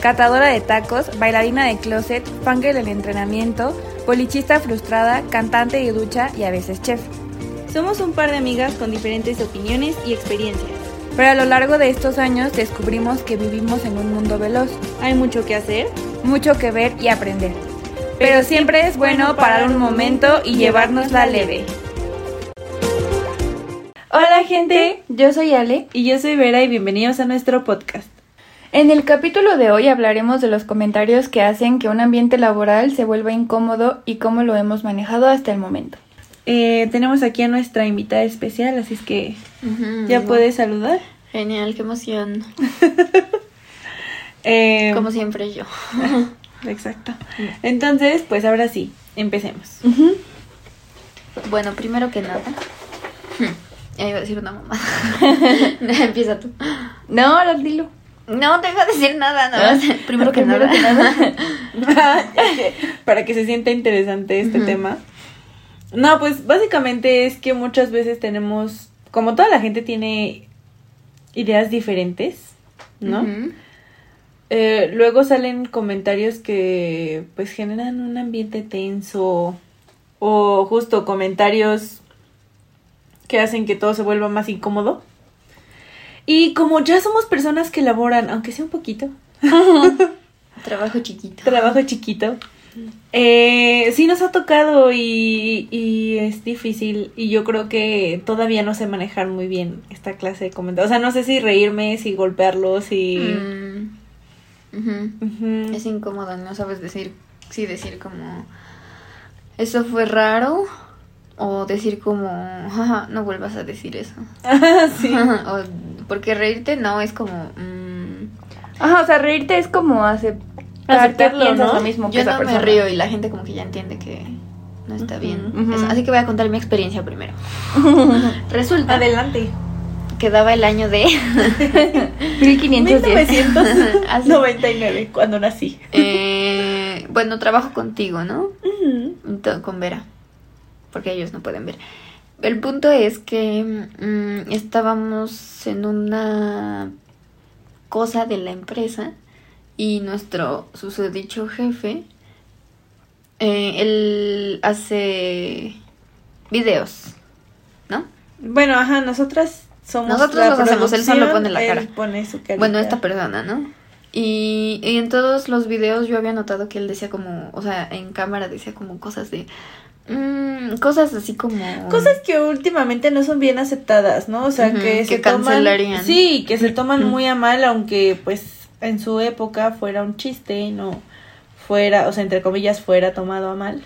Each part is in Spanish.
catadora de tacos, bailarina de closet, fangirl del entrenamiento, polichista frustrada, cantante de ducha y a veces chef. Somos un par de amigas con diferentes opiniones y experiencias. Pero a lo largo de estos años descubrimos que vivimos en un mundo veloz. Hay mucho que hacer, mucho que ver y aprender. Pero siempre es bueno parar un momento y llevárnosla leve. Hola gente, yo soy Ale y yo soy Vera y bienvenidos a nuestro podcast. En el capítulo de hoy hablaremos de los comentarios que hacen que un ambiente laboral se vuelva incómodo y cómo lo hemos manejado hasta el momento. Eh, tenemos aquí a nuestra invitada especial, así es que ya puedes saludar. Genial, qué emoción. Eh, Como siempre yo. Exacto. Entonces, pues ahora sí, empecemos. Bueno, primero que nada. Ya iba a decir una mamá. Empieza tú. No, no, dilo. No te iba a decir nada, no. Primero que Primero nada. que nada. Que- Para que se sienta interesante este tema. No, pues básicamente es que muchas veces tenemos, como toda la gente tiene ideas diferentes, ¿no? Eh, luego salen comentarios que pues generan un ambiente tenso o justo comentarios que hacen que todo se vuelva más incómodo. Y como ya somos personas que laboran, aunque sea un poquito, Trabajo chiquito. trabajo chiquito, eh, sí nos ha tocado y, y es difícil y yo creo que todavía no sé manejar muy bien esta clase de comentarios. O sea, no sé si reírme, si golpearlos, si... Mm. Es incómodo, no sabes decir, sí decir como, eso fue raro, o decir como, "Jaja, no vuelvas a decir eso. Sí. o, porque reírte no, es como, mm, Ajá, o sea, reírte es como aceptar Aceptarlo, que piensas ¿no? lo mismo que yo esa no me persona. río y la gente como que ya entiende que no está bien. Eso. Así que voy a contar mi experiencia primero. Resulta Adelante. que daba el año de 1510. 1999, cuando nací. eh, bueno, trabajo contigo, ¿no? Ento- con Vera, porque ellos no pueden ver. El punto es que mm, estábamos en una cosa de la empresa y nuestro susodicho jefe, eh, él hace videos, ¿no? Bueno, ajá, nosotras somos. Nosotros la los hacemos, él solo pone la cara. pone su. Bueno, esta persona, ¿no? Y, y en todos los videos yo había notado que él decía como, o sea, en cámara decía como cosas de... mm, cosas así como... Cosas que últimamente no son bien aceptadas, ¿no? O sea, que, que se toman. cancelarían. Sí, que se toman muy a mal, aunque pues en su época fuera un chiste y no fuera, o sea, entre comillas, fuera tomado a mal.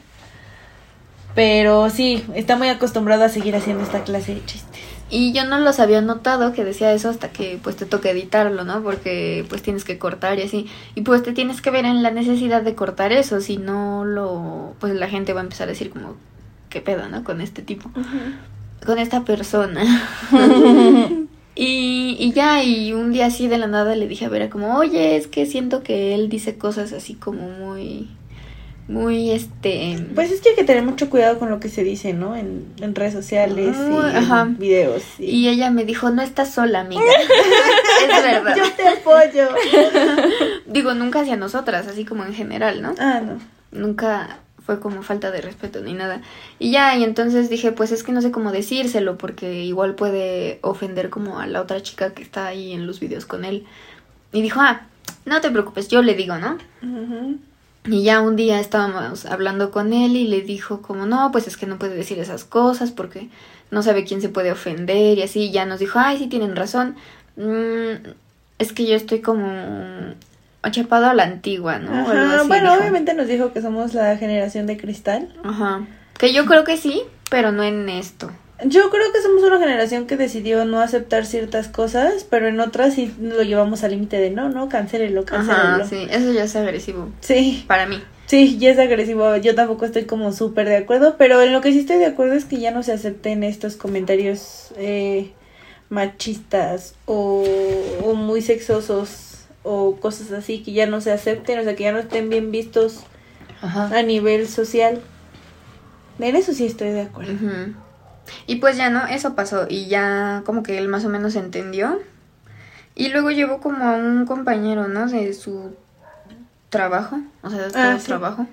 Pero sí, está muy acostumbrado a seguir haciendo esta clase de chistes. Y yo no los había notado que decía eso hasta que pues te toca editarlo, ¿no? Porque pues tienes que cortar y así. Y pues te tienes que ver en la necesidad de cortar eso, si no lo... pues la gente va a empezar a decir como, ¿qué pedo, no? Con este tipo. con esta persona. y, y ya, y un día así de la nada le dije a Vera como, oye, es que siento que él dice cosas así como muy, muy este... Pues es que hay que tener mucho cuidado con lo que se dice, ¿no? En, en redes sociales Muy- y ajá. en videos. y- Y ella me dijo, no estás sola, amiga. es verdad. Yo te apoyo. Digo, nunca hacia nosotras, así como en general, ¿no? ah, no. Nunca fue como falta de respeto ni nada. Y ya, y entonces dije, pues es que no sé cómo decírselo, porque igual puede ofender como a la otra chica que está ahí en los videos con él. Y dijo, ah, no te preocupes, yo le digo, ¿no? Ujú. Y ya un día estábamos hablando con él y le dijo como, no, pues es que no puede decir esas cosas porque no sabe quién se puede ofender y así. Y ya nos dijo, ay, sí tienen razón. Mm, es que yo estoy como chapado a la antigua, ¿no? Algo así bueno, dijo. obviamente nos dijo que somos la generación de cristal. Ajá. Que yo creo que sí, pero no en esto. Yo creo que somos una generación que decidió no aceptar ciertas cosas, pero en otras sí lo llevamos al límite de no, no, cancélelo, cancélelo. Ajá, sí, eso ya es agresivo. Sí, Para mí. Sí, ya es agresivo. Yo tampoco estoy como súper de acuerdo, pero en lo que sí estoy de acuerdo es que ya no se acepten estos comentarios eh, machistas o, o muy sexosos o cosas así, que ya no se acepten, o sea, que ya no estén bien vistos Ajá. a nivel social. En eso sí estoy de acuerdo. Ujú. Y pues ya no, eso pasó y ya como que él más o menos entendió. Y luego llevó como a un compañero, ¿no? De su trabajo, o sea, de Ah, sí. trabajo.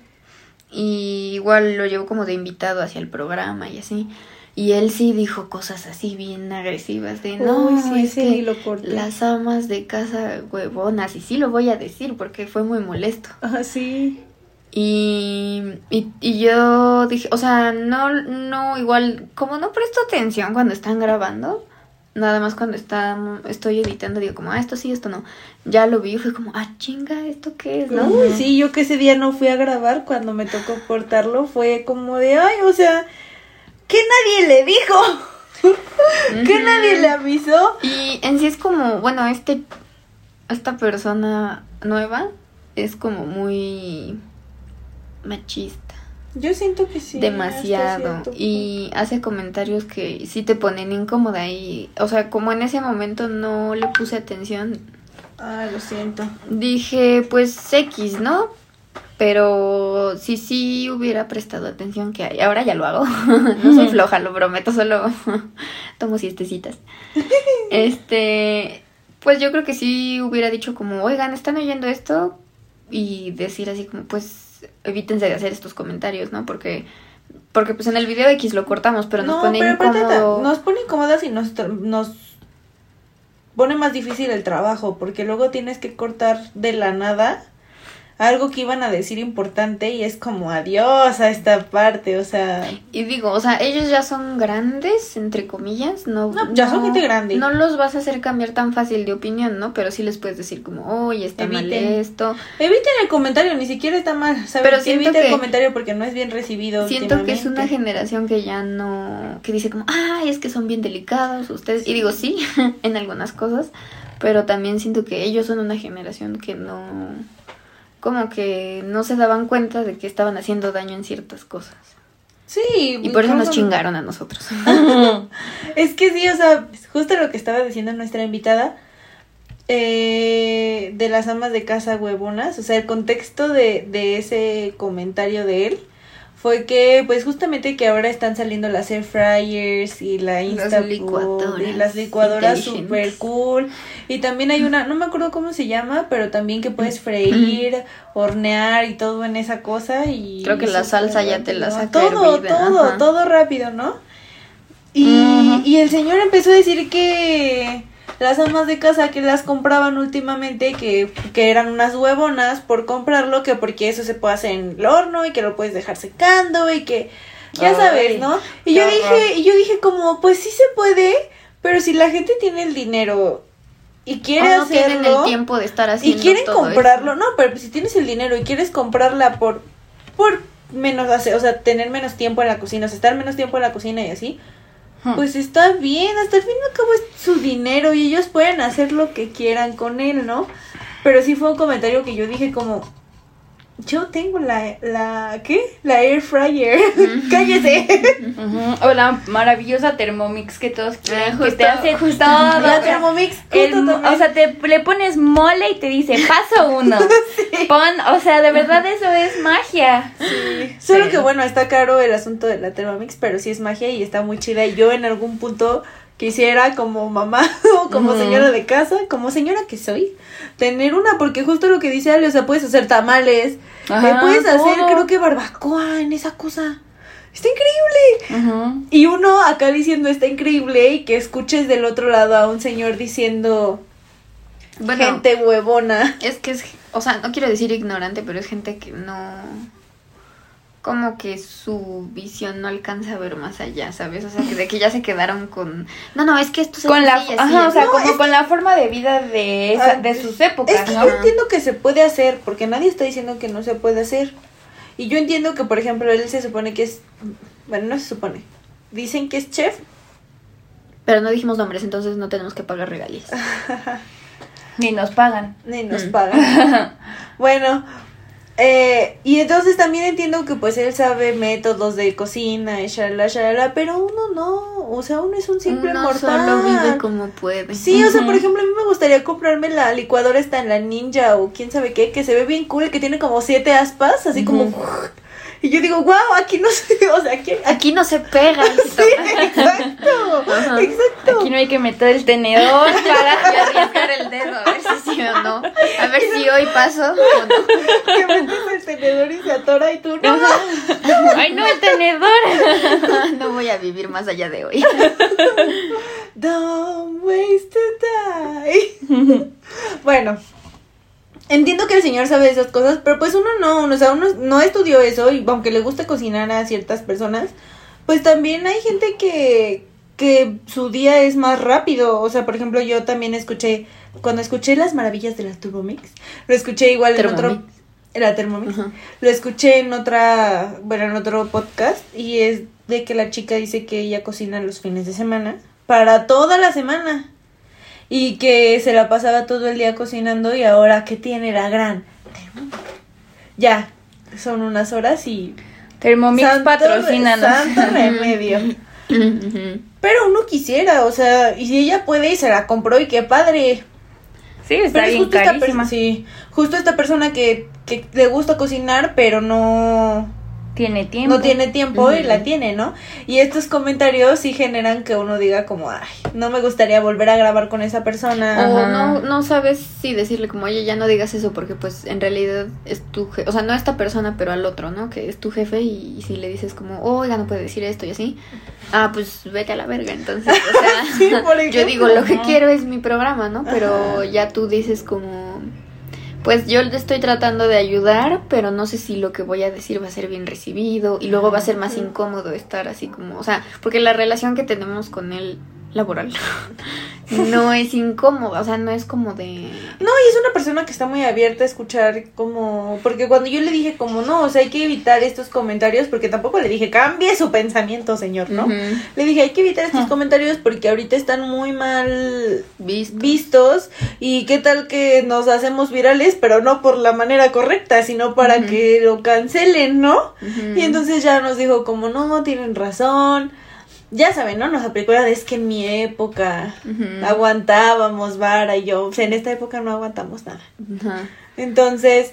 Y igual lo llevó como de invitado hacia el programa y así. Y él sí dijo cosas así bien agresivas de no, Uy, sí, es ese que lo corté. las amas de casa huevonas, y sí lo voy a decir porque fue muy molesto. Ah, sí. Y, y, y yo dije, o sea, no, no, igual, como no presto atención cuando están grabando, nada más cuando está, estoy editando, digo como, ah, esto sí, esto no. Ya lo vi y fue como, ah, chinga, ¿esto qué es, no? Uy, sí, yo que ese día no fui a grabar cuando me tocó cortarlo, fue como de, ay, o sea, que nadie le dijo, que nadie le avisó. Y en sí es como, bueno, este, esta persona nueva es como muy machista. Yo siento que sí. demasiado y hace comentarios que sí te ponen incómoda y o sea como en ese momento no le puse atención. Ah, lo siento. dije pues X no pero si sí hubiera prestado atención que hay ahora ya lo hago no soy floja lo prometo solo tomo siestecitas este pues yo creo que sí hubiera dicho como oigan están oyendo esto y decir así como pues evítense de hacer estos comentarios no porque porque pues en el video X lo cortamos pero nos pone pero incómodo. nos pone incómodas y nos, nos pone más difícil el trabajo, porque luego tienes que cortar de la nada algo que iban a decir importante y es como adiós a esta parte, o sea, Y digo, o sea, ellos ya son grandes, entre comillas, no... No, ya son gente grande. No los vas a hacer cambiar tan fácil de opinión, ¿no? Pero sí les puedes decir como, oye, está mal Eviten. esto. eviten el comentario, ni siquiera está mal, ¿sabes? Pero siento eviten que- el comentario porque no es bien recibido. Siento que es una generación que ya no... Que dice como, ay, es que son bien delicados ustedes. Y digo, sí, en algunas cosas. Pero también siento que ellos son una generación que no... Como que no se daban cuenta de que estaban haciendo daño en ciertas cosas. Sí, Y por eso nos chingaron a nosotros. Es que sí, o sea, justo lo que estaba diciendo nuestra invitada eh, de las amas de casa huevonas, o sea, el contexto de, de ese comentario de él fue que, pues justamente que ahora están saliendo las air fryers y la Las Instapot licuadoras y las licuadoras super cool. Y también hay una, no me acuerdo cómo se llama, pero también que puedes freír, hornear y todo en esa cosa y Creo que la salsa ya te la saca todo, hervida, todo, ajá. todo rápido, ¿no? Y, y el señor empezó a decir que las amas de casa que las compraban últimamente, que, que eran unas huevonas por comprarlo, que porque eso se puede hacer en el horno y que lo puedes dejar secando y que ya Ay, sabes, ¿no? Y yo horror. dije, y yo dije como, pues sí se puede, pero si la gente tiene el dinero y quiere no tienen hacerlo el tiempo de estar y haciendo quieren todo comprarlo, eso. no, pero si tienes el dinero y quieres comprarla por por menos o sea, tener menos tiempo en la cocina, o sea, estar menos tiempo en la cocina y así, Pues está bien, hasta el fin y al cabo es su dinero y ellos pueden hacer lo que quieran con él, ¿no? Pero sí fue un comentario que yo dije como yo tengo la la ¿qué? La air fryer. Cállese. Ujú, O la maravillosa Thermomix que todos quieren, Ah, que te justo- hace justo. todo. la Thermomix el justo o sea, te le pones mole y te dice paso uno. Pon, o sea, de verdad eso es magia. Solo Sí. que bueno, está caro el asunto de la Thermomix, pero sí es magia y está muy chida. Y yo en algún punto quisiera como mamá o como señora de casa, como señora que soy, tener una, porque justo lo que dice Ale, o sea, puedes hacer tamales, Ajá, eh, puedes hacer creo que barbacoa en esa cosa. Está increíble. Ujú. Y uno acá diciendo está increíble y que escuches del otro lado a un señor diciendo Bueno, gente huevona. es que es, o sea, no quiero decir ignorante, pero es gente que no, como que su visión no alcanza a ver más allá, ¿sabes? O sea, que de que ya se quedaron con, no, no, es que esto se Con la, así así, o sea, No, como con la forma de vida de, esa- Ah, de sus épocas, Es que ¿no? yo entiendo que se puede hacer, porque nadie está diciendo que no se puede hacer. Y yo entiendo que, por ejemplo, él se supone que es. Bueno, no se supone. Dicen que es chef. Pero no dijimos nombres, entonces no tenemos que pagar regalías. Ni nos pagan. Ni nos Mm. pagan. bueno, Eh, y entonces también entiendo que pues él sabe métodos de cocina y shalala, shalala, pero uno no, o sea, uno es un simple Uno mortal. solo vive como puede. Sí, o sea, por ejemplo, a mí me gustaría comprarme la licuadora esta en la Ninja o quién sabe qué, que se ve bien cool, que tiene como siete aspas, así como... Y yo digo, wow, aquí no se... O sea, aquí... aquí no se pega. sí, exacto, exacto. Aquí no hay que meter el tenedor Y para... arriesgar el dedo a ver si sí o no. A ver si hoy paso o no. Que metes el tenedor y se atora y tú no. ¡Ay, no, el tenedor! No voy a vivir más allá de hoy. Don't waste to die. bueno, entiendo que el señor sabe de esas cosas, pero pues uno no, o sea, uno no estudió eso y aunque le gusta cocinar a ciertas personas, pues también hay gente que que su día es más rápido, o sea, por ejemplo, yo también escuché cuando escuché las maravillas de la Turbomix, lo escuché igual en otro Thermomix. la Thermomix. Lo escuché en otra, bueno, en otro podcast y es de que la chica dice que ella cocina los fines de semana para toda la semana y que se la pasaba todo el día cocinando y ahora que tiene la gran Thermomix. Ya, son unas horas y Thermomix santo- patrocínanos. santo remedio. Pero uno quisiera, o sea, y si ella puede y se la compró y qué padre. Sí, está Pero es bien justo esta carísima. persona, sí, justo esta persona que, que le gusta cocinar, pero no Tiene tiempo. no tiene tiempo y la tiene, ¿no? Y estos comentarios sí generan que uno diga como, ay, no me gustaría volver a grabar con esa persona. O Ajá. no, no sabes si decirle como, oye, ya no digas eso porque pues en realidad es tu jefe, o sea, no a esta persona, pero al otro, ¿no? Que es tu jefe y, si le dices como, oiga, no puede decir esto y así, ah, pues vete a la verga, entonces, o sea, Sí, por yo digo, lo que quiero es mi programa, ¿no? Pero ya tú dices como, pues yo le estoy tratando de ayudar, pero no sé si lo que voy a decir va a ser bien recibido y luego va a ser más incómodo estar así como, o sea, porque la relación que tenemos con él laboral no es incómoda, o sea, no es como de... No, y es una persona que está muy abierta a escuchar como, porque cuando yo le dije como, no, o sea, hay que evitar estos comentarios, porque tampoco le dije, cambie su pensamiento, señor, ¿no? Le dije, hay que evitar estos comentarios porque ahorita están muy mal Visto. vistos y qué tal que nos hacemos virales, pero no por la manera correcta, sino para que lo cancelen, ¿no? Y entonces ya nos dijo como, no, tienen razón. Ya saben, ¿no? Nos aplicó la de es que en mi época aguantábamos vara y yo, o sea, en esta época no aguantamos nada. Entonces,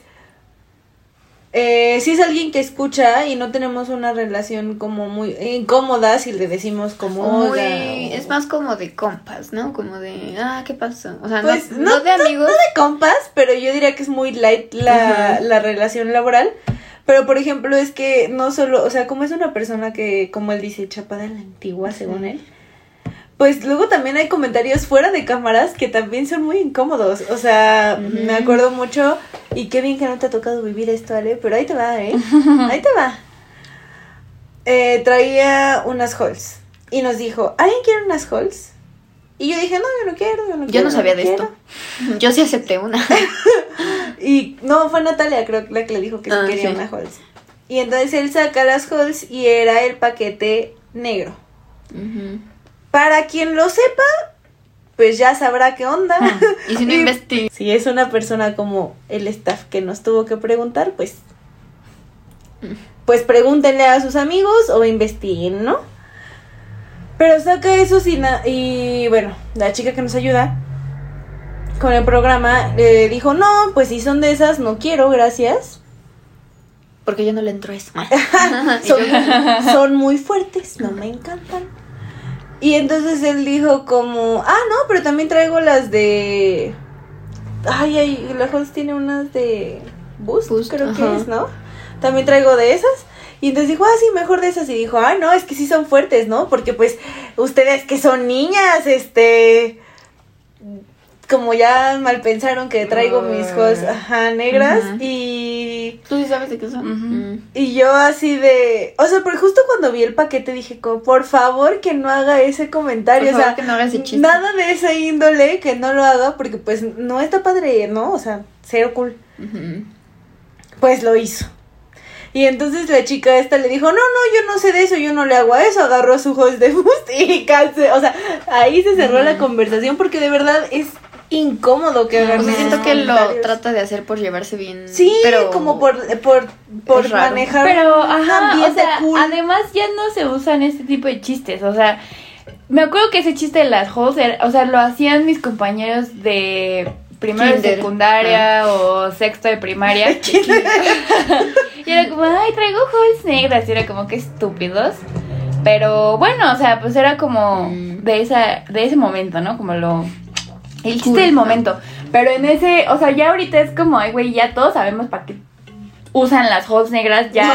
eh, si es alguien que escucha y no tenemos una relación como muy incómoda, si le decimos como... Muy- es más como de compas, ¿no? Como de, ah, ¿qué pasó? O sea, Pues no, no de amigos. No de compas, pero yo diría que es muy light la, la relación laboral. Pero, por ejemplo, es que no solo, o sea, como es una persona que, como él dice, chapada en la antigua, según él, pues luego también hay comentarios fuera de cámaras que también son muy incómodos. O sea, me acuerdo mucho, y qué bien que no te ha tocado vivir esto, Ale, pero ahí te va, ¿eh? Ahí te va. Eh, traía unas halls y nos dijo, ¿alguien quiere unas halls? Y yo dije, no, yo no quiero, yo no Yo quiero. no sabía de quiero". esto. Yo sí acepté una. Y no, fue Natalia, creo que la que le dijo que sí Ah, quería sí. una Halls. Y entonces él saca las Halls y era el paquete negro. Para quien lo sepa, pues ya sabrá qué onda. Y si no investigas. Si es una persona como el staff que nos tuvo que preguntar, pues. Pues pregúntenle a sus amigos o investiguen, ¿no? Pero saca eso sin na- y bueno, la chica que nos ayuda con el programa le dijo, no, pues si son de esas, no quiero, gracias. Porque yo no le entro a eso. Y son, son muy fuertes, no me encantan. Y entonces él dijo como, ah, no, pero también traigo las de... Ay, ay, la Halls tiene unas de Boost, Boost, creo ajá. que es, ¿no? También traigo de esas. Y entonces dijo, ah, sí, mejor de esas. Y dijo, ah, no, es que sí son fuertes, ¿no? Porque pues ustedes que son niñas, este... Como ya mal pensaron que traigo mis Halls, ajá, negras. Y... ¿Tú sí sabes de qué son? Y yo así de, o sea, pero justo cuando vi el paquete dije como, por favor que no haga ese comentario, Por o sea, favor, que no haga ese chiste. nada de esa índole, que no lo haga porque pues no está padre, ¿no? O sea, cero cool. Pues lo hizo. Y entonces la chica esta le dijo, no, no, yo no sé de eso, yo no le hago a eso, agarró a su host de boost y calce, o sea, ahí se cerró la conversación porque de verdad es incómodo que hagan O sea, esos siento que lo trata de hacer por llevarse bien. Sí, pero como por, por, por raro. manejar Pero, un ajá, o sea, cool. además ya no se usan este tipo de chistes, o sea, me acuerdo que ese chiste de las era- o sea, lo hacían mis compañeros de primero de Kinder. Ah. secundaria o sexto de primaria. y era como, ay, traigo halls negras, y era como que estúpidos. Pero bueno, o sea, pues era como Mm. de esa de ese momento, ¿no? Como lo el chiste Cool, del momento. Pero en ese, o sea, ya ahorita es como, ay, güey, ya todos sabemos para qué usan las halls negras, ya.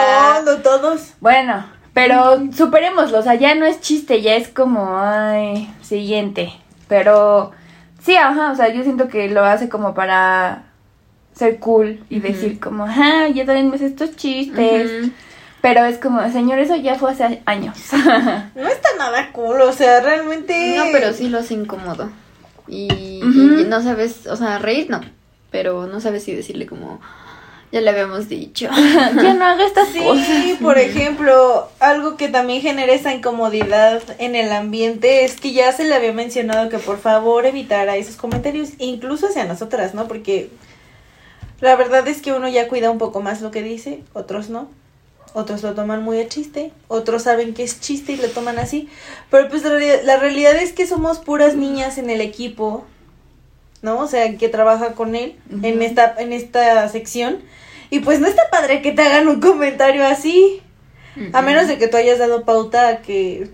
No, no todos. Bueno, pero superémoslo, o sea, ya no es chiste, ya es como, ay, siguiente. Pero sí, ajá, o sea, yo siento que lo hace como para ser cool y decir como, ajá, ya también me sé estos chistes. Pero es como, señor, eso ya fue hace años. No está nada cool, o sea, realmente. No, pero sí lo hace incómodo. Y, y no sabes, o sea, reír no, pero no sabes si decirle como, ya le habíamos dicho. ya no haga estas cosas. Sí, por ejemplo, algo que también genera esa incomodidad en el ambiente es que ya se le había mencionado que por favor evitara esos comentarios, incluso hacia nosotras, ¿no? Porque la verdad es que uno ya cuida un poco más lo que dice, otros no. Otros lo toman muy a chiste, otros saben que es chiste y lo toman así. Pero pues la realidad es que somos puras niñas en el equipo, ¿no? O sea, que trabaja con él en esta en esta sección. Y pues no está padre que te hagan un comentario así. A menos de que tú hayas dado pauta a que...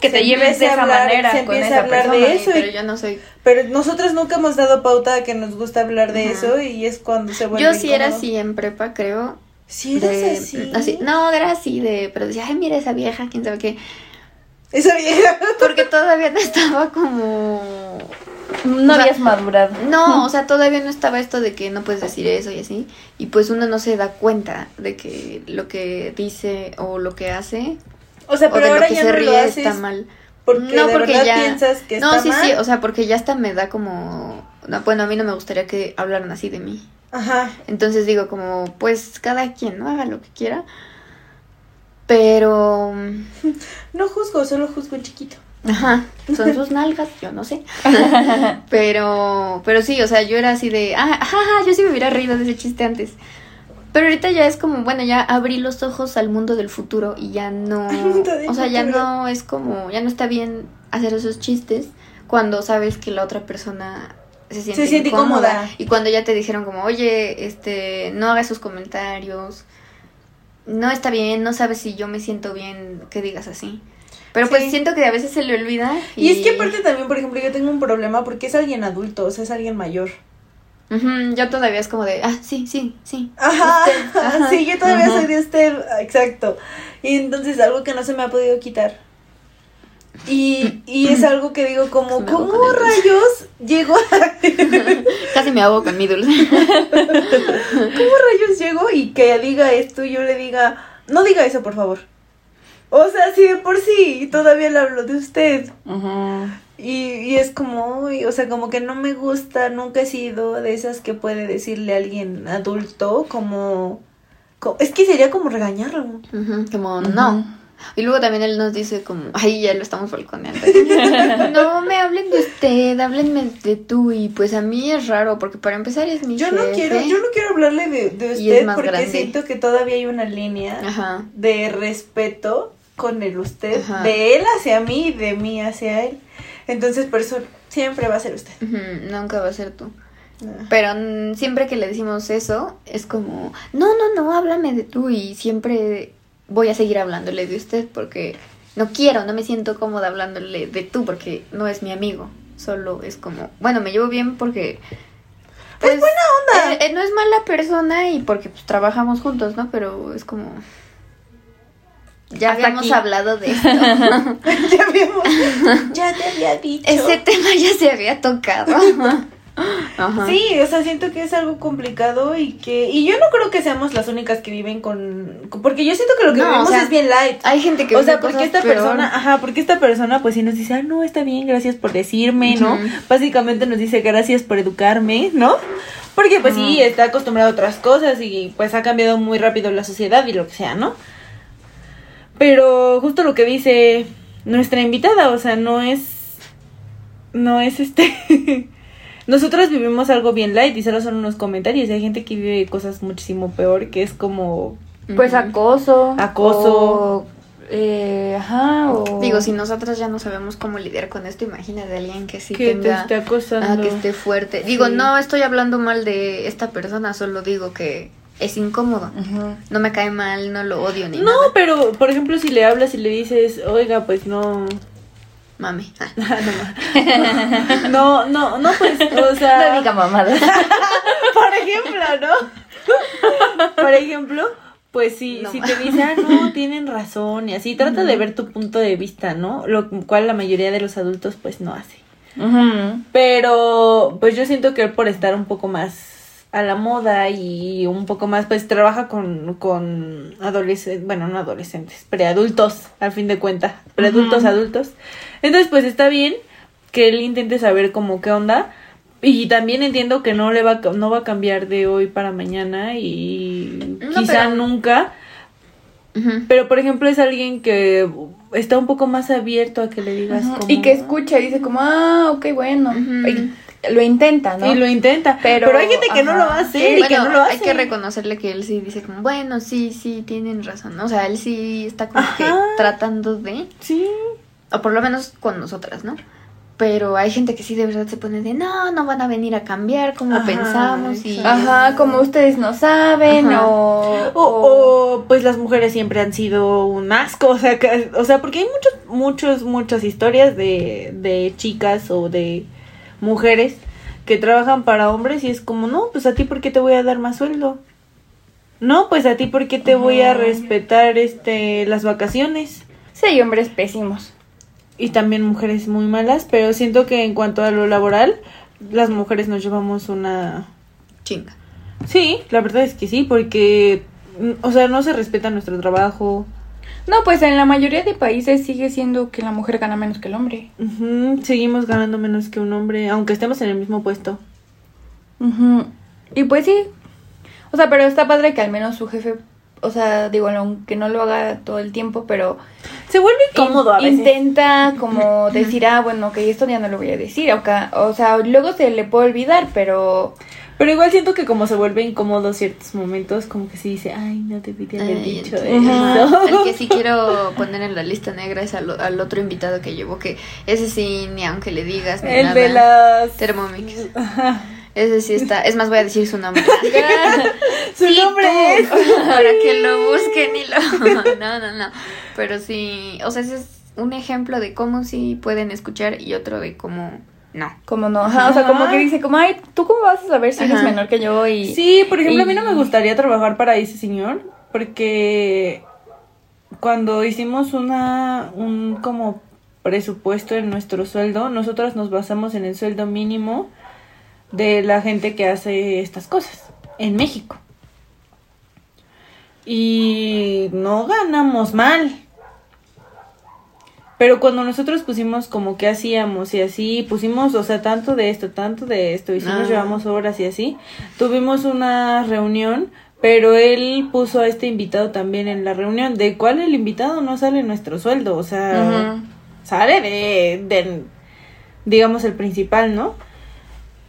Que se te lleves de esa hablar- manera se con empiece a esa hablar persona. de eso pero y- yo no soy. Pero nosotros nunca hemos dado pauta a que nos gusta hablar de eso y es cuando se vuelve Yo sí era así en prepa, creo. Sí eras de- así. No, era así de, pero decía, ay, mira esa vieja, quién sabe qué. Esa vieja. Porque todavía no estaba como... No O sea, habías madurado. No, o sea, todavía no estaba esto de que no puedes decir eso y así. Y pues uno no se da cuenta de que lo que dice o lo que hace O sea, o pero de lo que ya se no lo ríe haces está mal. porque no, de porque ya piensas que No, está sí, mal. sí, o sea, porque ya hasta me da como no, bueno, a mí no me gustaría que hablaran así de mí. Ajá. Entonces digo como, pues cada quien, ¿no? Haga lo que quiera. Pero No juzgo, solo juzgo en chiquito. Ajá, son sus nalgas, yo no sé. pero, pero sí, o sea, yo era así de, ah, ajá, yo sí me hubiera reído de ese chiste antes. Pero ahorita ya es como, bueno, ya abrí los ojos al mundo del futuro y ya no, o sea, ya no es como, ya no está bien hacer esos chistes cuando sabes que la otra persona se siente, Se siente incómoda. Y cuando ya te dijeron como, oye, este, no hagas esos comentarios, no está bien, no sabes si yo me siento bien que digas así. Pero pues siento que a veces se le olvida. Y es que aparte también, por ejemplo, yo tengo un problema porque es alguien adulto, o sea, es alguien mayor. Ujú, yo todavía es como de, ah, sí, sí, sí. Ajá, Usted, ajá. sí, yo todavía soy de usted, exacto. Y entonces algo que no se me ha podido quitar. Y, y es algo que digo como, ¿cómo rayos llego a... Casi me ahogo con mi dulce. ¿Cómo rayos llego y que diga esto y yo le diga, no diga eso, por favor? O sea, si de por sí todavía le hablo de usted. Y, y es como, uy, o sea, como que no me gusta, nunca he sido de esas que puede decirle a alguien adulto como... co- es que sería como regañarlo. Como, no. Y luego también él nos dice como, ay, ya lo estamos balconeando. no me hablen de usted, háblenme de tú. Y pues a mí es raro, porque para empezar es mi Yo no quiero, yo no quiero hablarle de, de usted porque grande. siento que todavía hay una línea Ajá. de respeto con el usted, Ajá. de él hacia mí y de mí hacia él. Entonces, por eso siempre va a ser usted. Nunca va a ser tú. Ah. Pero siempre que le decimos eso, es como, no, no, no, háblame de tú. Y siempre voy a seguir hablándole de usted porque no quiero, no me siento cómoda hablándole de tú porque no es mi amigo. Solo es como, bueno, me llevo bien porque... Pues, buena onda. eh, eh, no es mala persona y porque pues trabajamos juntos, ¿no? Pero es como... Ya Hasta habíamos aquí. hablado de esto. ya habíamos, ya te había dicho. Ese tema ya se había tocado. Ajá. Sí, o sea, siento que es algo complicado y que y yo no creo que seamos las únicas que viven con, porque yo siento que lo que No, vivimos o sea, es bien light. Hay gente que O sea, porque esta peor. persona, ajá, porque esta persona pues sí nos dice, ah, no, está bien, gracias por decirme, ¿no? Básicamente nos dice gracias por educarme, ¿no? Porque pues sí, está acostumbrado a otras cosas y pues ha cambiado muy rápido la sociedad y lo que sea, ¿no? Pero justo lo que dice nuestra invitada, o sea, no es, no es este, nosotros vivimos algo bien light y solo son unos comentarios. y Hay gente que vive cosas muchísimo peor, que es como Pues acoso. Acoso. o, eh, ajá, o... Digo, si nosotras ya no sabemos cómo lidiar con esto, imagínate a alguien que sí que te tenga... esté acosando. Ah, que esté fuerte. Digo, Sí. no estoy hablando mal de esta persona, solo digo que es incómodo. Ujú. No me cae mal, no lo odio ni No, nada. pero por ejemplo, si le hablas y le dices, oiga, pues no. Mami. Ah. No, no, no, pues, o sea. No diga mamadas. por ejemplo, ¿no? Por ejemplo, pues si, No. si te dice, ah, no, tienen razón, y así, trata de ver tu punto de vista, ¿no? Lo cual la mayoría de los adultos, pues, no hace. Pero, pues yo siento que él por estar un poco más a la moda y un poco más, pues trabaja con, con adolescentes, bueno, no adolescentes, preadultos, al fin de cuentas, preadultos, adultos. Entonces, pues está bien que él intente saber como qué onda. Y también entiendo que no le va, no va a cambiar de hoy para mañana y No, quizá pero- nunca. Pero, por ejemplo, es alguien que está un poco más abierto a que le digas como... Y que escucha y dice como, ah, ok, bueno. Y lo intenta, ¿no? Y lo intenta. Pero, Pero, hay gente que no lo va a hacer y Bueno, que no lo hace. hay que reconocerle que él sí dice como, bueno, sí, sí, tienen razón. O sea, él sí está como que tratando de, Sí. O por lo menos con nosotras, ¿no? Pero hay gente que sí de verdad se pone de, no, no van a venir a cambiar como Ajá, pensamos y... Ajá, como ustedes no saben o... O, o, pues las mujeres siempre han sido un asco, o sea, que- o sea, porque hay muchos, muchos, muchas historias de, de chicas o de mujeres que trabajan para hombres y es como, no, pues a ti por qué te voy a dar más sueldo. No, pues a ti por qué te voy a respetar este las vacaciones. Sí, hay hombres pésimos. Y también mujeres muy malas, pero siento que en cuanto a lo laboral, las mujeres nos llevamos una Chinga. Sí, la verdad es que sí, porque, mm, o sea, no se respeta nuestro trabajo. No, pues en la mayoría de países sigue siendo que la mujer gana menos que el hombre. Ujú, seguimos ganando menos que un hombre, aunque estemos en el mismo puesto. Ujú. Y pues sí. O sea, pero está padre que al menos su jefe, o sea, digo, aunque no lo haga todo el tiempo, pero Se vuelve incómodo a veces. intenta como decir, ah, bueno, ok, esto ya no lo voy a decir. O, ca- o sea, luego se le puede olvidar, pero... Pero igual siento que como se vuelve incómodo ciertos momentos, como que se dice, ay, no te debí haber Ay, dicho el- eso. Ajá. El que sí quiero poner en la lista negra es al, al otro invitado que llevó, que ese sí, ni aunque le digas, ni El nada. de las... Thermomix. Ajá. Ese sí está. Es más, voy a decir su nombre. Su Sí, nombre tú, es... Para que lo busquen y lo. No, no, no. Pero sí. O sea, ese es un ejemplo de cómo sí pueden escuchar y otro de cómo no. Como no, ajá, o sea, como que dice, como, ay, ¿tú cómo vas a saber si eres Ajá. menor que yo? Y... Sí, por ejemplo, a mí no me gustaría trabajar para ese señor, porque cuando hicimos una, un como presupuesto en nuestro sueldo, nosotros nos basamos en el sueldo mínimo de la gente que hace estas cosas en México. Y no ganamos mal. Pero cuando nosotros pusimos como que hacíamos y así, pusimos, o sea, tanto de esto, tanto de esto, y sí nos Ah. llevamos horas y así, tuvimos una reunión, pero él puso a este invitado también en la reunión, de cuál el invitado no sale nuestro sueldo, o sea, sale de, de, digamos, el principal, ¿no?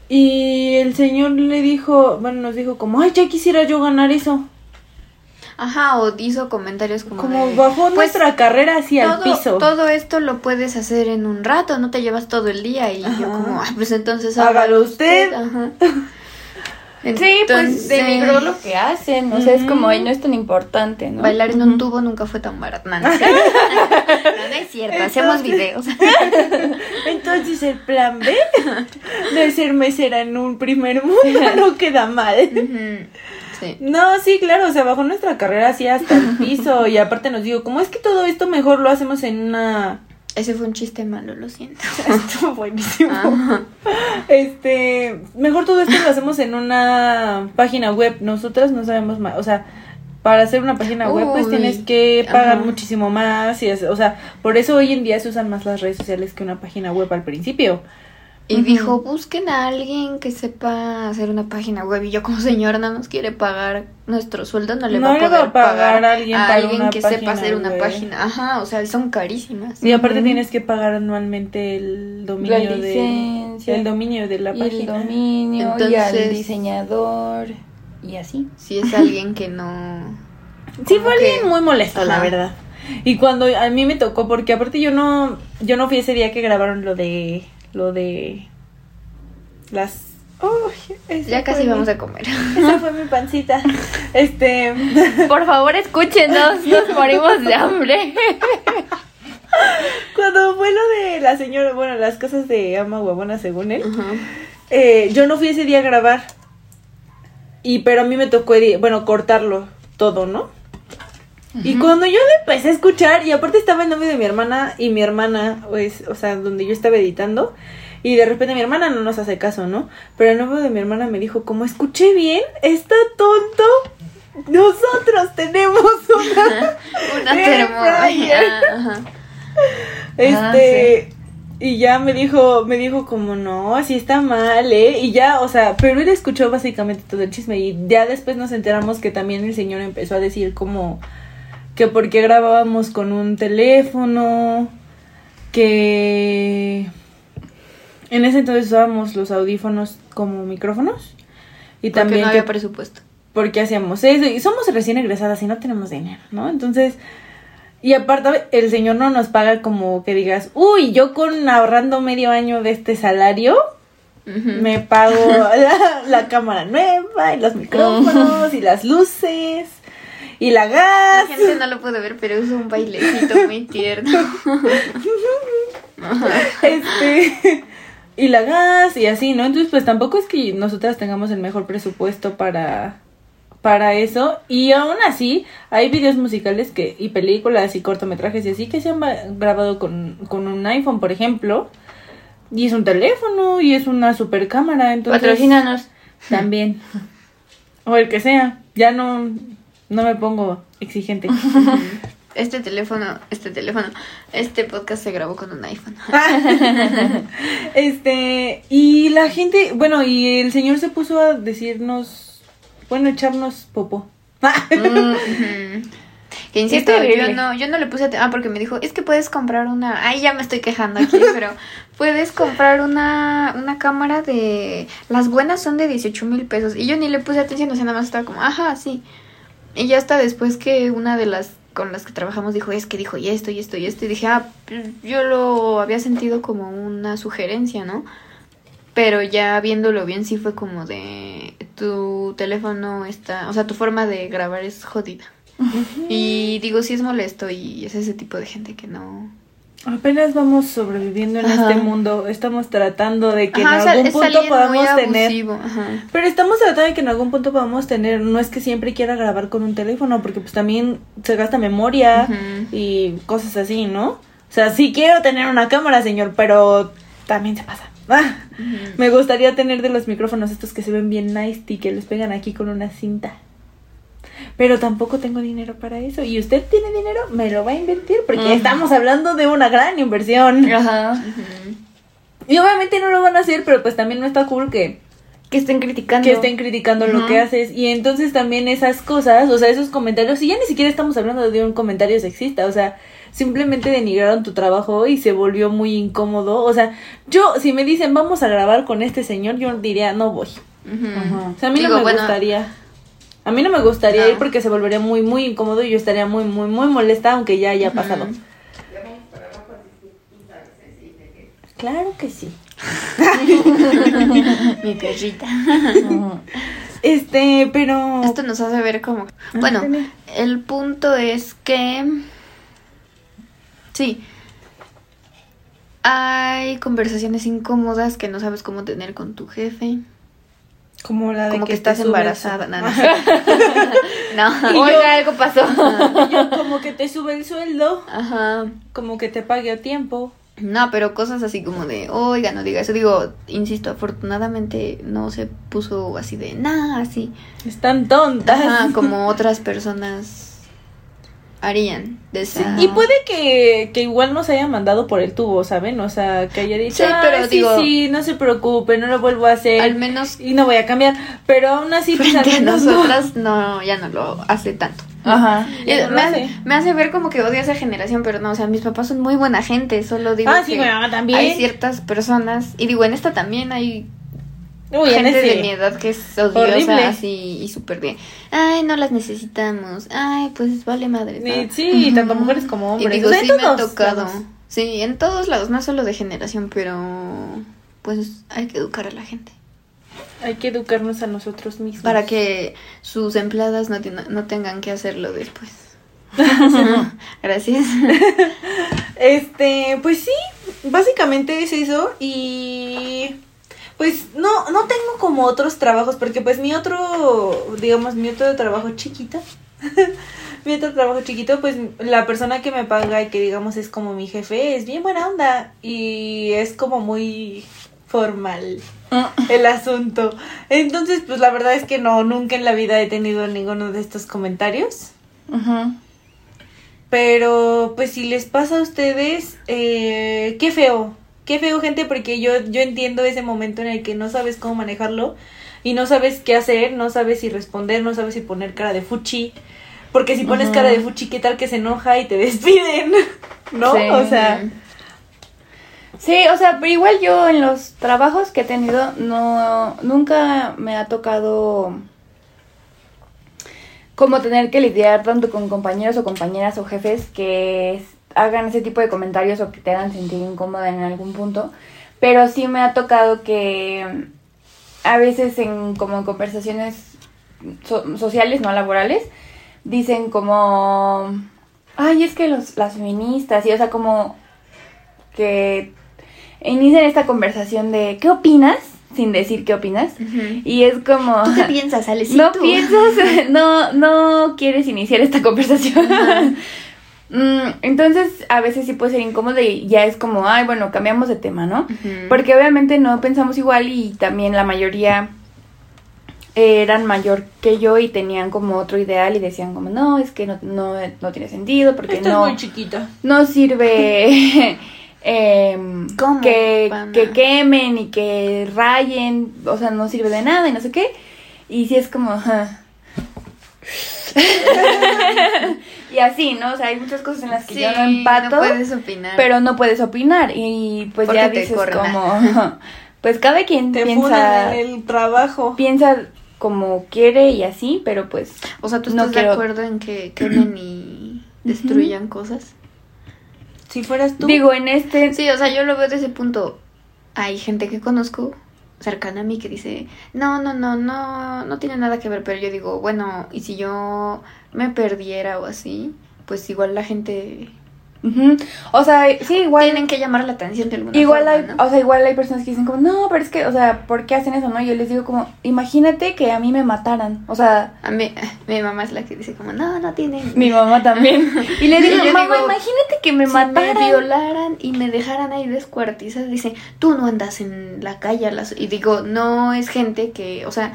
Y el señor le dijo, bueno, nos dijo como, ay, ya quisiera yo ganar eso. Ajá, o hizo comentarios como. Como de, bajó pues, nuestra carrera hacia el piso. todo esto lo puedes hacer en un rato, no te llevas todo el día. Y yo, como, ah, pues entonces Hágalo usted. Ajá. Sí, pues denigró lo que hacen, o sea, es como, ay, no es tan importante, ¿no? Bailar en un tubo nunca fue tan barato. No, no, es cierto. No, no es cierto, hacemos videos. Entonces el plan B de ser mesera en un primer mundo no queda mal. Sí. No, sí, claro, o sea, bajó nuestra carrera así hasta el piso y aparte nos digo, ¿cómo es que todo esto mejor lo hacemos en una... Ese fue un chiste malo, lo siento. Estuvo buenísimo. Ajá. Este, mejor todo esto lo hacemos en una página web. Nosotras no sabemos más, o sea, para hacer una página web pues tienes que pagar ajá. muchísimo más y es- o sea, por eso hoy en día se usan más las redes sociales que una página web al principio. Y dijo, busquen a alguien que sepa hacer una página web. Y yo como señora no nos quiere pagar nuestro sueldo, no le No va a va poder a pagar pagar a alguien a para alguien una que sepa hacer una web. página. Ajá, o sea, son carísimas. Y aparte tienes que pagar anualmente el dominio de licencia. El dominio de la y el página. dominio y al Entonces- diseñador y así. Si es alguien que no... Sí, fue que- alguien muy molesto, la verdad. Y cuando a mí me tocó, porque aparte yo no, yo no fui ese día que grabaron lo de, lo de las. Ya casi vamos mi- a comer. Esa fue mi pancita. Este, Por favor, escúchenos, nos morimos de hambre. cuando fue lo de la señora, bueno, las cosas de ama huevona según él, eh, yo no fui ese día a grabar. Y pero a mí me tocó, bueno, cortarlo todo, ¿no? Y cuando yo le empecé a escuchar, y aparte estaba en nombre de mi hermana, y mi hermana, pues, o sea, donde yo estaba editando, y de repente mi hermana no nos hace caso, ¿no? Pero el novio de mi hermana me dijo, como escuché bien, está tonto, nosotros tenemos una... Una termo... fryer". Ajá. Este, y ya me dijo, me dijo como, no, así está mal, ¿eh? Y ya, o sea, pero él escuchó básicamente todo el chisme, y ya después nos enteramos que también el señor empezó a decir como que por qué grabábamos con un teléfono, que en ese entonces usábamos los audífonos como micrófonos y Porque también no que había presupuesto. por qué hacíamos eso y somos recién egresadas y no tenemos dinero, ¿no? Entonces, y aparte el señor no nos paga como que digas, uy, yo con ahorrando medio año de este salario me pago la, la cámara nueva y los micrófonos y las luces y la La gas. gente no lo puede ver, pero es un bailecito muy tierno. Este y la gas y así, ¿no? Entonces, pues tampoco es que nosotras tengamos el mejor presupuesto para para eso y aún así hay videos musicales que y películas y cortometrajes y así que se han ba- grabado con, con un iPhone, por ejemplo, y es un teléfono y es una super cámara, entonces Patrocínanos. también o el que sea, ya no no me pongo exigente. Este teléfono, este teléfono, este podcast se grabó con un iPhone. Este, y la gente, bueno, y el señor se puso a decirnos, bueno, echarnos popó. Ujú. Que insisto, yo no, yo no le puse ah porque me dijo, es que puedes comprar una, ay ya me estoy quejando aquí, pero puedes comprar una, una cámara de, las buenas son de 18 mil pesos y yo ni le puse atención, o sea, nada más estaba como, ajá, sí. Y ya hasta después que una de las con las que trabajamos dijo, es que dijo y esto y esto y esto, y dije, ah, yo lo había sentido como una sugerencia, ¿no? Pero ya viéndolo bien sí fue como de tu teléfono está, o sea, tu forma de grabar es jodida. Y digo, sí es molesto y es ese tipo de gente que no... Apenas vamos sobreviviendo en Ajá. este mundo, estamos tratando de que Ajá, en algún es punto podamos tener... ajá. Pero estamos tratando de que en algún punto podamos tener, no es que siempre quiera grabar con un teléfono, porque pues también se gasta memoria y cosas así, ¿no? O sea, sí quiero tener una cámara, señor, pero también se pasa. Ah, Me gustaría tener de los micrófonos estos que se ven bien nice y que les pegan aquí con una cinta. Pero tampoco tengo dinero para eso. ¿Y usted tiene dinero? Me lo va a invertir porque estamos hablando de una gran inversión. Ajá. Y obviamente no lo van a hacer, pero pues también no está cool que Que estén criticando. que estén criticando lo que haces y entonces también esas cosas, o sea, esos comentarios, y ya ni siquiera estamos hablando de un comentario sexista, o sea, simplemente denigraron tu trabajo y se volvió muy incómodo, o sea, yo si me dicen vamos a grabar con este señor, yo diría no voy, Ujú. o sea, a mí Digo, no me bueno, gustaría, a mí no me gustaría No. ir porque se volvería muy muy incómodo y yo estaría muy muy muy molesta aunque ya haya pasado. Claro que sí. Mi perrita. Este, pero Esto nos hace ver como... Bueno, dime. el punto es que... Sí. Hay conversaciones incómodas que no sabes cómo tener con tu jefe. Como la de Como que, estás embarazada. No, no. no. Y yo- Oiga, algo pasó. Y yo como que te sube el sueldo, Ajá. como que te pague a tiempo. No, pero cosas así como de, oiga, no diga eso. Digo, insisto, afortunadamente no se puso así de, nada, así. Están tontas. Ajá, como otras personas harían. De Sí, esa- Y puede que, que igual nos haya mandado por el tubo, ¿saben? O sea, que haya dicho, Sí, "Ay, pero sí, digo- sí, no se preocupe, no lo vuelvo a hacer. Al menos Y no voy a cambiar. Pero aún así, pues al menos no. nosotras no, ya no lo hace tanto. Ajá. No me, hace, me hace ver como que odio a esa generación, pero no, o sea, mis papás son muy buena gente, solo digo Ah, sí, mi mamá también. hay ciertas personas, y digo, en esta también hay Uy, gente de mi edad que es odiosa así y súper bien. Ay, no las necesitamos. Ay, pues vale madre. Sí, tanto mujeres como Y hombres. digo, O sea, en sí me ha tocado. lados. Sí, en todos lados, no solo de generación, pero pues hay que educar a la gente. Hay que educarnos a nosotros mismos. Para que sus empleadas no, no tengan que hacerlo después. Gracias. Este, pues sí, básicamente es eso y pues no no tengo como otros trabajos porque pues mi otro, digamos, mi otro trabajo chiquito, mi otro trabajo chiquito, pues la persona que me paga y que digamos es como mi jefe es bien buena onda y es como muy formal el asunto. Entonces, pues la verdad es que no, nunca en la vida he tenido ninguno de estos comentarios. Pero, pues si les pasa a ustedes, eh, qué feo, qué feo gente, porque yo, yo entiendo ese momento en el que no sabes cómo manejarlo y no sabes qué hacer, no sabes si responder, no sabes si poner cara de fuchi, porque si pones cara de fuchi, ¿qué tal que se enoja y te despiden? ¿No? Sí. O sea, Sí, o sea, pero igual yo en los trabajos que he tenido no nunca me ha tocado como tener que lidiar tanto con compañeros o compañeras o jefes que es- hagan ese tipo de comentarios o que te hagan sentir incómoda en algún punto, pero sí me ha tocado que mm, a veces en como en conversaciones so- sociales, no laborales, dicen como ay, es que los las feministas y o sea, como que inician esta conversación de ¿qué opinas? sin decir qué opinas. Y es como... ¿Tú qué piensas, Alecito? No piensas, no, no quieres iniciar esta conversación. Entonces, a veces sí puede ser incómodo y ya es como, ay, bueno, cambiamos de tema, ¿no? Porque obviamente no pensamos igual y también la mayoría eran mayor que yo y tenían como otro ideal y decían como, no, es que no, no, no tiene sentido porque no es muy chiquita. no sirve ¿Cómo, que, que quemen y que rayen, o sea, no sirve de nada y no sé qué. Y sí es como... ajá. y así, ¿no? O sea, hay muchas cosas en las que Sí, yo no empato, no puedes opinar. pero no puedes opinar. Y pues Porque ya dices corren. como... pues cada quien Te piensa, el trabajo. piensa como quiere y así, pero pues... O sea, ¿tú no estás quiero- de acuerdo en que quemen y destruyan cosas? Si fueras tú. Digo, en este... Sí, o sea, yo lo veo desde ese punto. Hay gente que conozco cercana a mí que dice, no, no, no, no, no tiene nada que ver, pero yo digo, bueno, y si yo me perdiera o así, pues igual la gente Ujú. O sea, sí, igual... tienen que llamar la atención de alguna Igual forma, hay, ¿no? o sea, igual hay personas que dicen como, no, pero es que, o sea, ¿por qué hacen eso, no? Yo les digo como, imagínate que a mí me mataran, o sea, A mí, mi mamá es la que dice como, no, no tiene... mi mamá también. Y le digo, mamá, digo, imagínate que me si mataran. me violaran y me dejaran ahí descuartizada, dice, tú no andas en la calle. a las-". Y digo, no es gente que, o sea,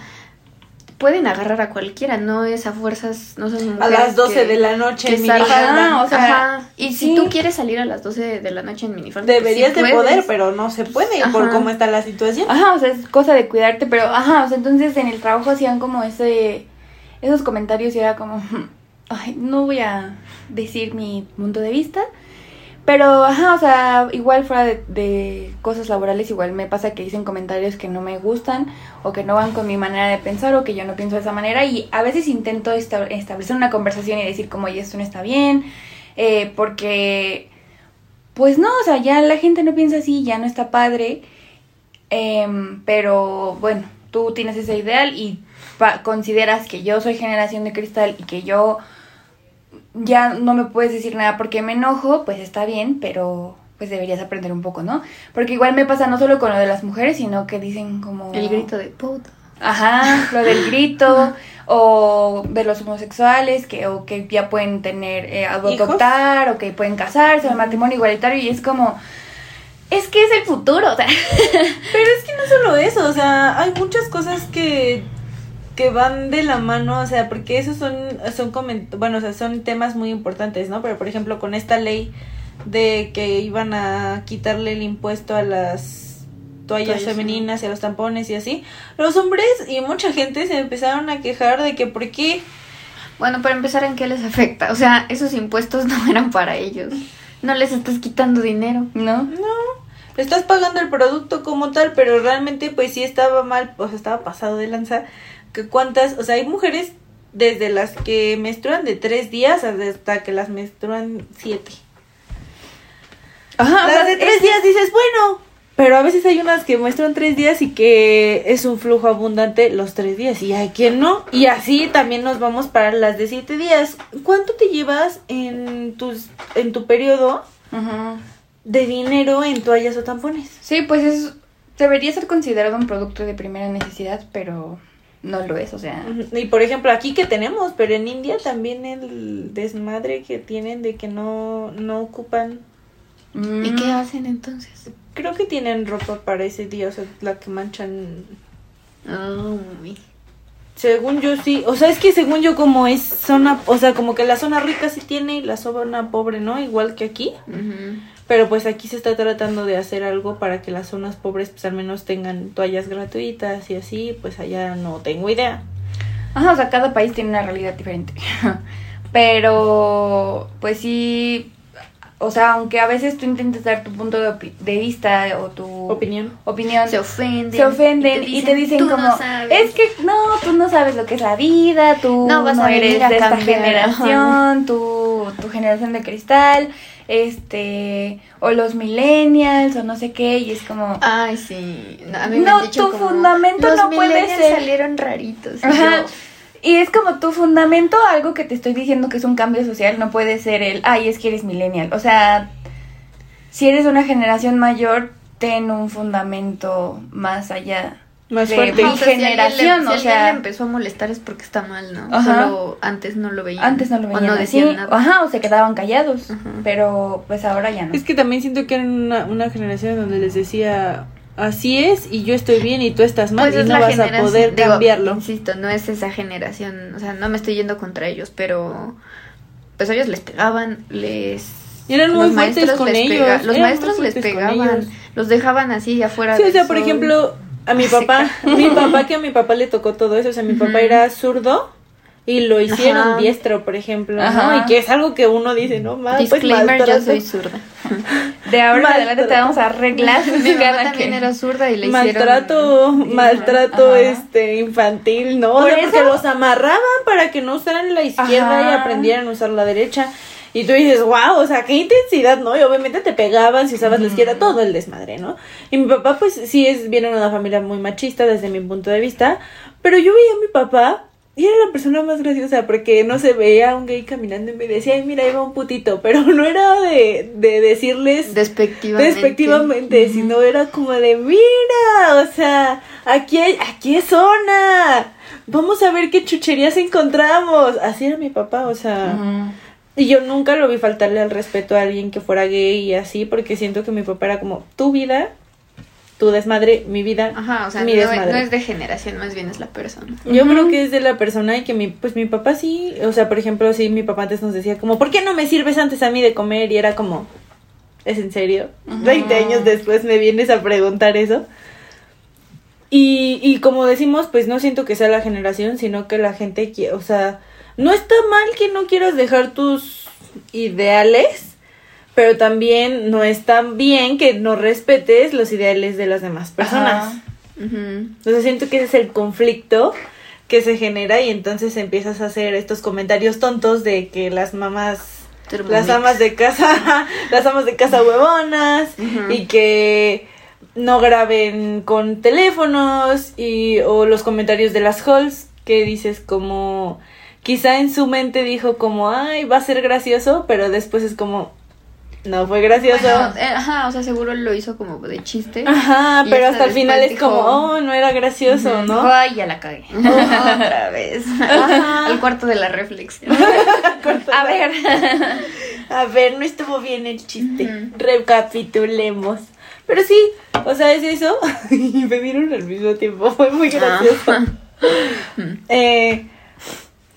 pueden agarrar a cualquiera, no es a fuerzas, no son a mujeres las 12 que- de la noche en minifalda. Ajá, o sea, Ajá. Y si sí. tú quieres salir a las 12 de la noche en minifalda, pues Deberías sí de puedes. poder, pero no se puede por cómo está la situación. Ajá, o sea, es cosa de cuidarte, pero, ajá, o sea, entonces en el trabajo hacían como ese, esos comentarios y era como, ay, no voy a decir mi punto de vista, pero, ajá, o sea, igual fuera de, cosas laborales, igual me pasa que dicen comentarios que no me gustan o que no van con mi manera de pensar o que yo no pienso de esa manera y a veces intento esta- establecer una conversación y decir como, oye, esto no está bien, eh, porque, pues no, o sea, ya la gente no piensa así, ya no está padre. Em, pero bueno, tú tienes ese ideal y consideras que yo soy generación de cristal y que yo ya no me puedes decir nada porque me enojo, pues está bien, pero pues deberías aprender un poco, ¿no? Porque igual me pasa no solo con lo de las mujeres, sino que dicen como... El grito de puta. Ajá, lo del grito, o de los homosexuales, que o que ya pueden tener, eh, adoptar, o que pueden casarse, o el matrimonio igualitario, y es como... Es que es el futuro, o sea... Pero es que no solo eso, o sea, hay muchas cosas que que van de la mano, o sea, porque esos son son bueno, o sea, son temas muy importantes, ¿no? Pero por ejemplo, con esta ley de que iban a quitarle el impuesto a las toallas Toallas, femeninas y a los tampones y así, los hombres y mucha gente se empezaron a quejar de que por qué Bueno, para empezar, ¿en qué les afecta? O sea, esos impuestos no eran para ellos. No les estás quitando dinero. ¿No? No, estás pagando el producto como tal, pero realmente pues sí estaba mal, o sea, estaba pasado de lanza. Que cuántas, o sea, hay mujeres desde las que menstruan de tres días hasta que las menstruan siete. Ajá, o las sea, de tres es- días dices, bueno, pero a veces hay unas que muestran tres días y que es un flujo abundante los tres días y hay quien no. Y así también nos vamos para las de siete días. ¿Cuánto te llevas en tus en tu periodo de dinero en toallas o tampones? Sí, pues es debería ser considerado un producto de primera necesidad, pero no lo es, o sea. Y por ejemplo, aquí que tenemos, pero en India también el desmadre que tienen de que no, no ocupan. ¿Y mm, qué hacen entonces? Creo que tienen ropa para ese día, o sea, la que manchan. Uy. Según yo sí, o sea, es que según yo como es zona, o sea, como que la zona rica sí tiene y la zona pobre no, igual que aquí. Pero pues aquí se está tratando de hacer algo para que las zonas pobres pues al menos tengan toallas gratuitas y así, pues allá no tengo idea. Ajá, o sea, cada país tiene una realidad diferente. Pero, pues sí, o sea, aunque a veces tú intentes dar tu punto de, opi- de vista o tu Opinión. opinión, Se ofenden. se ofenden y te dicen, "Tú no como, sabes". es que no, tú no sabes lo que es la vida, tú No vas a eres a de esta generación, tú, tu generación de cristal, este, o los millennials, o no sé qué, y es como... Ay, sí. No, a mí me No, han dicho tu como, fundamento "Los no puede ser". salieron raritos. Ajá. Y es como tu fundamento, algo que te estoy diciendo que es un cambio social, no puede ser el, ay, es que eres millennial. O sea, si eres una generación mayor, ten un fundamento más allá. Más de fuerte. mi o sea, si alguien le- generación, si o alguien sea- le empezó a molestar es porque está mal, ¿no? Ajá. Solo antes no lo veían. Antes no lo O veían no así, decían nada. ajá, o se quedaban callados, Ajá. pero pues ahora ya no. Es que también siento que eran una, una generación donde les decía, así es y yo estoy bien y tú estás mal Pues y es no la vas a generación- poder digo, cambiarlo. Insisto, no es esa generación, o sea, no me estoy yendo contra ellos, pero pues a ellos les pegaban, les Y eran muy fuertes con les ellos, pega- los maestros les pegaban, los dejaban así afuera. Sí, o sea, por sol. ejemplo, a mi papá, mi papá que a mi papá le tocó todo eso, o sea, mi papá era zurdo y lo hicieron Ajá. diestro, por ejemplo, Ajá. ¿no? Y que es algo que uno dice, no más, pues Disclaimer, yo soy zurda. De ahora en adelante te vamos a arreglar Mi mamá también que- era zurda y le maltrato, hicieron... maltrato Ajá. este infantil, ¿no? O Por sea, porque los amarraban para que no usaran la izquierda y aprendieran a usar la derecha. Y tú dices, wow, o sea, qué intensidad, ¿no? Y obviamente te pegaban si usabas la izquierda, todo el desmadre, ¿no? Y mi papá, pues sí, es, viene de una familia muy machista desde mi punto de vista, pero yo veía a mi papá y era la persona más graciosa porque no se veía un gay caminando y me decía, ay, mira, ahí va un putito, pero no era de, de decirles Despectivamente. despectivamente, sino era como de, mira, o sea, aquí hay, aquí es zona, vamos a ver qué chucherías encontramos. Así era mi papá, o sea. Y yo nunca lo vi faltarle al respeto a alguien que fuera gay y así, porque siento que mi papá era como, tu vida, tu desmadre, mi vida, Ajá, o sea, mi no, desmadre. no es de generación, más bien es la persona. Yo creo que es de la persona y que mi, pues mi papá sí, o sea, por ejemplo, sí, mi papá antes nos decía como, ¿por qué no me sirves antes a mí de comer? Y era como, ¿es en serio? Ujú. 20 años después me vienes a preguntar eso. Y, y como decimos, pues no siento que sea la generación, sino que la gente quiere, o sea, no está mal que no quieras dejar tus ideales, pero también no está bien que no respetes los ideales de las demás personas. O sea, siento que ese es el conflicto que se genera y entonces empiezas a hacer estos comentarios tontos de que las mamás, las amas de casa, las amas de casa huevonas y que no graben con teléfonos y o los comentarios de las halls que dices como quizá en su mente dijo como ay va a ser gracioso pero después es como no fue gracioso Bueno, eh, ajá, o sea, seguro lo hizo como de chiste. Ajá, pero hasta hasta el final es como, oh, no era gracioso. ¿no? Ay, ya la cagué. Otra vez. Ajá. Al cuarto de la reflexión. A ver. A ver, no estuvo bien el chiste. Recapitulemos. Pero sí, o sea, es eso. y me vieron al mismo tiempo. Fue muy gracioso. Eh,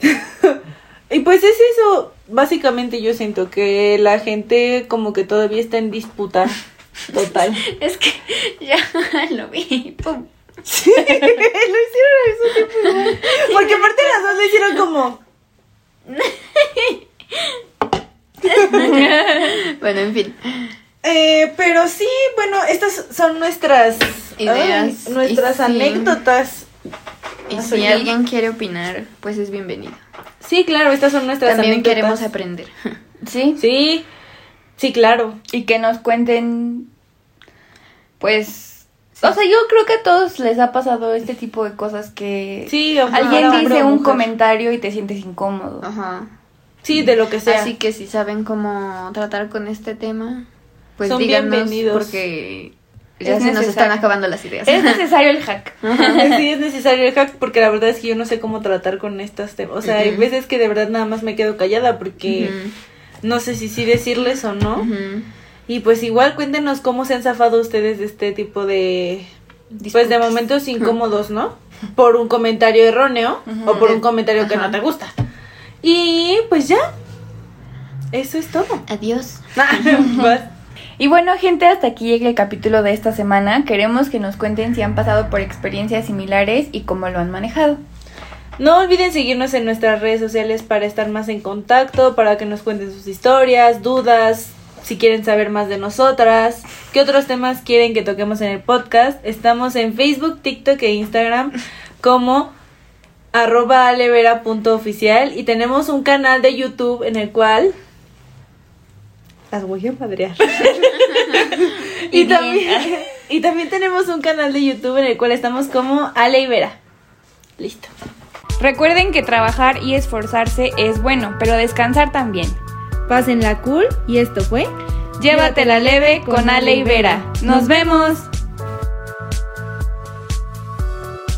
y pues es eso. Básicamente yo siento que la gente como que todavía está en disputa total. Es que ya lo vi. Pum. Sí, lo hicieron al mismo tiempo. Porque aparte las dos lo hicieron como... bueno, en fin. Eh, pero sí, bueno, estas son nuestras Ideas. ay, nuestras Y sí. Y si yo. alguien quiere opinar, pues es bienvenido. Sí, claro, estas son nuestras También anécdotas. queremos aprender. Sí. Sí, sí, claro. Y que nos cuenten, pues... O sea, yo creo que a todos les ha pasado este tipo de cosas que... Sí, hombre, Alguien dice un mujer. comentario y te sientes incómodo. Ajá. Sí, de lo que sea. Así que si saben cómo tratar con este tema, pues Son díganos bienvenidos. porque ya Es se nos están acabando las ideas. Es necesario el hack. sí, es necesario el hack porque la verdad es que yo no sé cómo tratar con estos temas. O sea, hay veces que de verdad nada más me quedo callada porque no sé si sí decirles o no. Y pues igual cuéntenos cómo se han zafado ustedes de este tipo de pues de Disputas. momentos incómodos, ¿no? Por un comentario erróneo o por un comentario que no te gusta. Y pues ya. Eso es todo. Adiós. Y bueno, gente, hasta aquí llega el capítulo de esta semana. Queremos que nos cuenten si han pasado por experiencias similares y cómo lo han manejado. No olviden seguirnos en nuestras redes sociales para estar más en contacto, para que nos cuenten sus historias, dudas, si quieren saber más de nosotras, qué otros temas quieren que toquemos en el podcast. Estamos en Facebook, TikTok e Instagram como arroba alevera.oficial y tenemos un canal de YouTube en el cual las voy a madrear. y, también, y también tenemos un canal de YouTube en el cual estamos como Ale y Vera. Listo. Recuerden que trabajar y esforzarse es bueno, pero descansar también. Pásenla cool y esto fue Llévatela leve con Ale y Vera. ¡Nos vemos!